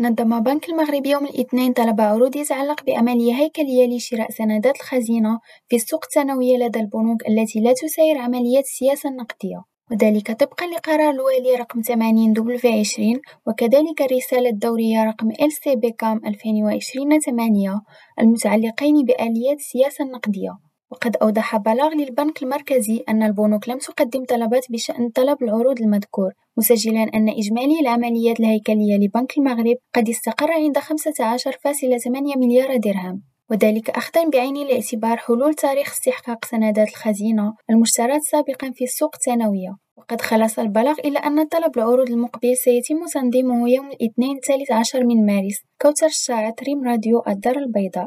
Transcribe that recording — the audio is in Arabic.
نظم بنك المغرب يوم الاثنين طلب عروض يتعلق بعملية هيكلية لشراء سندات الخزينة في السوق الثانوية لدى البنوك التي لا تسير عمليات السياسة النقدية وذلك طبقا لقرار الوالي رقم 80 دبليو عشرين وكذلك الرسالة الدورية رقم LCB كام 2020 8 المتعلقين بآليات السياسة النقدية وقد أوضح بلاغ للبنك المركزي أن البنوك لم تقدم طلبات بشأن طلب العروض المذكور مسجلا أن إجمالي العمليات الهيكلية لبنك المغرب قد استقر عند 15.8 مليار درهم. وذلك أخذا بعين الاعتبار حلول تاريخ استحقاق سندات الخزينة المشترات سابقا في السوق الثانوية. وقد خلص البلاغ إلى أن طلب العروض المقبل سيتم تنظيمه يوم الاثنين الثالث عشر من مارس كوثر الشاعط ريم راديو الدار البيضاء.